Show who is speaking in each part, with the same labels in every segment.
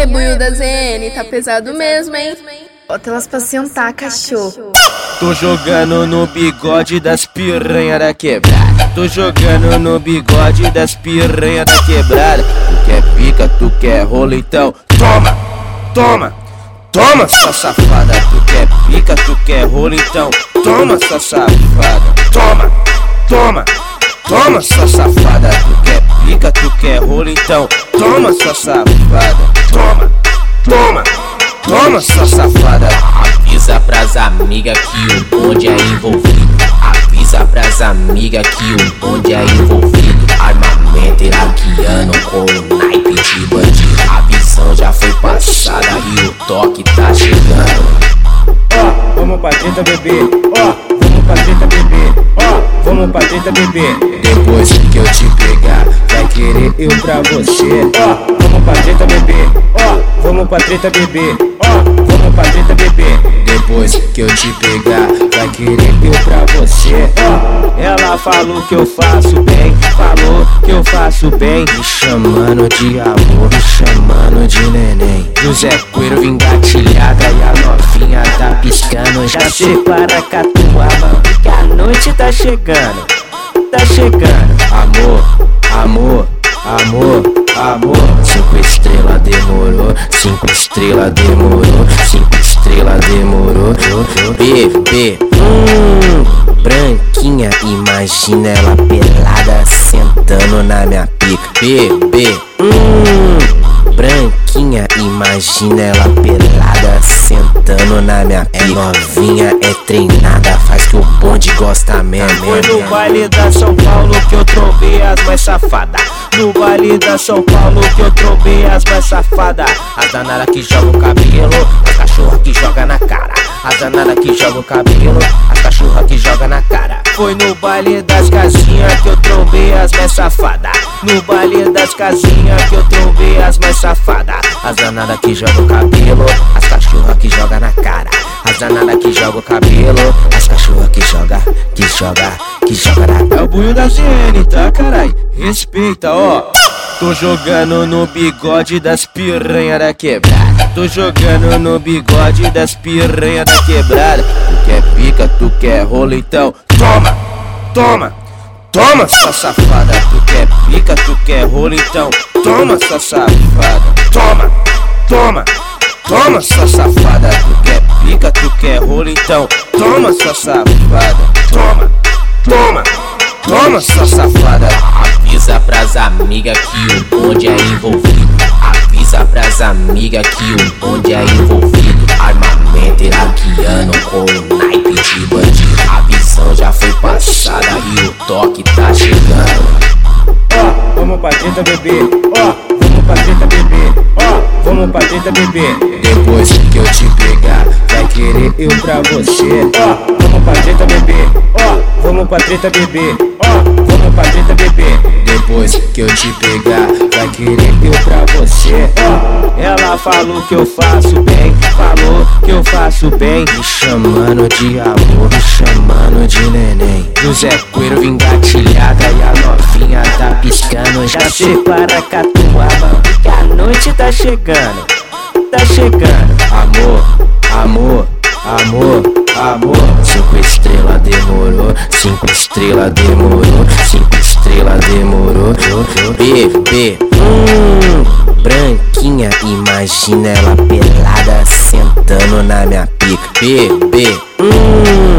Speaker 1: aí, buio da ZN, tá pesado mesmo, hein?
Speaker 2: Bota elas pra sentar, cachorro.
Speaker 3: Tô jogando no bigode das piranha da quebrada. Tô jogando no bigode das piranha da quebrada. Tu quer pica, tu quer rolo, então toma, toma, toma, sua safada. Tu quer pica, tu quer rolo, então toma, sua safada. Toma, toma, toma, sua safada. Tu quer pica, tu quer rolo, então toma, sua safada. Toma, toma, toma, sua safada.
Speaker 4: Avisa pras amigas que o bonde é envolvido. Avisa pras amigas que o bonde é envolvido. Armamento iraquiano com o naipe de bandido. A visão já foi passada e o toque tá chegando.
Speaker 3: Ó, vamos pra treta bebê. Ó, vamos pra treta bebê. Ó, vamos pra treta bebê.
Speaker 4: Depois que eu te pegar, vai querer eu pra você.
Speaker 3: Ó, vamos pra treta bebê. Vamos pra treta bebê. Ó, vamos pra treta bebê.
Speaker 4: Depois que eu te pegar, vai querer eu pra você.
Speaker 3: Ó, ela falou que eu faço bem, falou que eu faço bem.
Speaker 4: Me chamando de amor, me chamando de neném.
Speaker 3: José Coelho engatilhada e a novinha tá piscando. Já separa com a tua mão, que a noite tá chegando, tá chegando.
Speaker 4: Amor, amor, amor, amor. Cinco estrelas demorou, cinco estrelas demorou, cinco estrelas demorou. Bebê, hum, branquinha, imagina ela pelada sentando na minha pica. Bebê, hum, branquinha, imagina ela pelada pica. É novinha, é treinada, faz que o bonde gosta mesmo.
Speaker 3: Foi no baile da São Paulo que eu trombei as mais safadas. No baile da São Paulo que eu trombei as mais safadas. As danadas que jogam o cabelo, as cachorra que joga na cara. As danadas que jogam o cabelo, as cachorra que joga na cara. Foi no baile das casinhas que eu trombei as mais safadas. No baile das casinhas que eu trombei as mais safadas. As danadas que jogam o cabelo, joga o cabelo, as cachorra que joga, que joga, que joga na. É o buio da ZN, tá carai? Respeita, ó. Tô jogando no bigode das piranha da quebrada. Tô jogando no bigode das piranha da quebrada. Tu quer pica, tu quer rolo, então toma, toma, toma, sua safada. Tu quer pica, tu quer rolo, então toma, sua safada. Toma, toma, toma, sua safada. Tu quer pica, tu quer rolo, então toma, sua safada. Toma, toma, toma, sua safada.
Speaker 4: Avisa pras amigas que o bonde é envolvido. Avisa pras amigas que o bonde é envolvido. Armamento iraquiano com o naipe de bandido. A visão já foi passada e o toque tá chegando.
Speaker 3: Ó, vamos pra treta bebê. Ó, vamos pra treta bebê. Ó, vamos pra treta bebê.
Speaker 4: Depois que eu te pegar, vai querer eu pra você.
Speaker 3: Ó, vamos pra treta bebê. Ó, vamos pra treta bebê. Ó, vamos pra treta bebê.
Speaker 4: Depois que eu te pegar, vai querer eu pra você.
Speaker 3: Ó, ela falou que eu faço bem, falou que eu faço bem.
Speaker 4: Me chamando de amor, me chamando de neném.
Speaker 3: José Coelho engatilhada e a novinha tá piscando. Já separa com a tua mão, que a noite tá chegando, tá chegando.
Speaker 4: Amor, amor, amor, amor. Cinco estrelas demorou, cinco estrelas demorou, cinco estrelas demorou. Bebê, hum, branquinha, imagina ela pelada sentando na minha pica. Bebê, hum,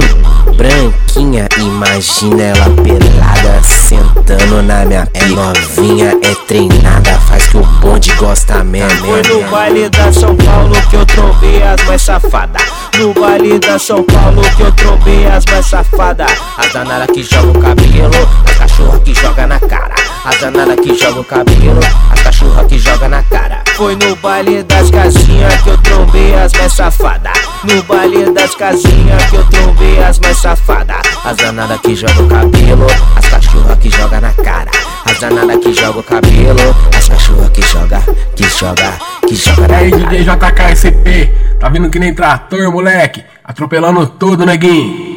Speaker 4: branquinha, imagina ela pelada sentando na minha pica. É novinha, é treinada, faz que o bonde gosta mesmo.
Speaker 3: Foi no baile da São Paulo que eu trombei as mais safadas. No baile da São Paulo que eu trombei as mais safadas. As danadas que jogam o cabelo, as cachorra que joga na cara. As danadas que jogam o cabelo, as cachorra que joga na cara. Foi no baile das casinhas que eu trombei as mais safadas. No baile das casinhas que eu trombei as mais safadas. As danadas que jogam o cabelo, as cachorra que joga na cara. As danadas que jogam o cabelo, as cachorra que joga, que joga, que joga na
Speaker 5: Aí,
Speaker 3: cara.
Speaker 5: DJ JKSP, tá vindo que nem trator, moleque. Atropelando tudo, neguinho.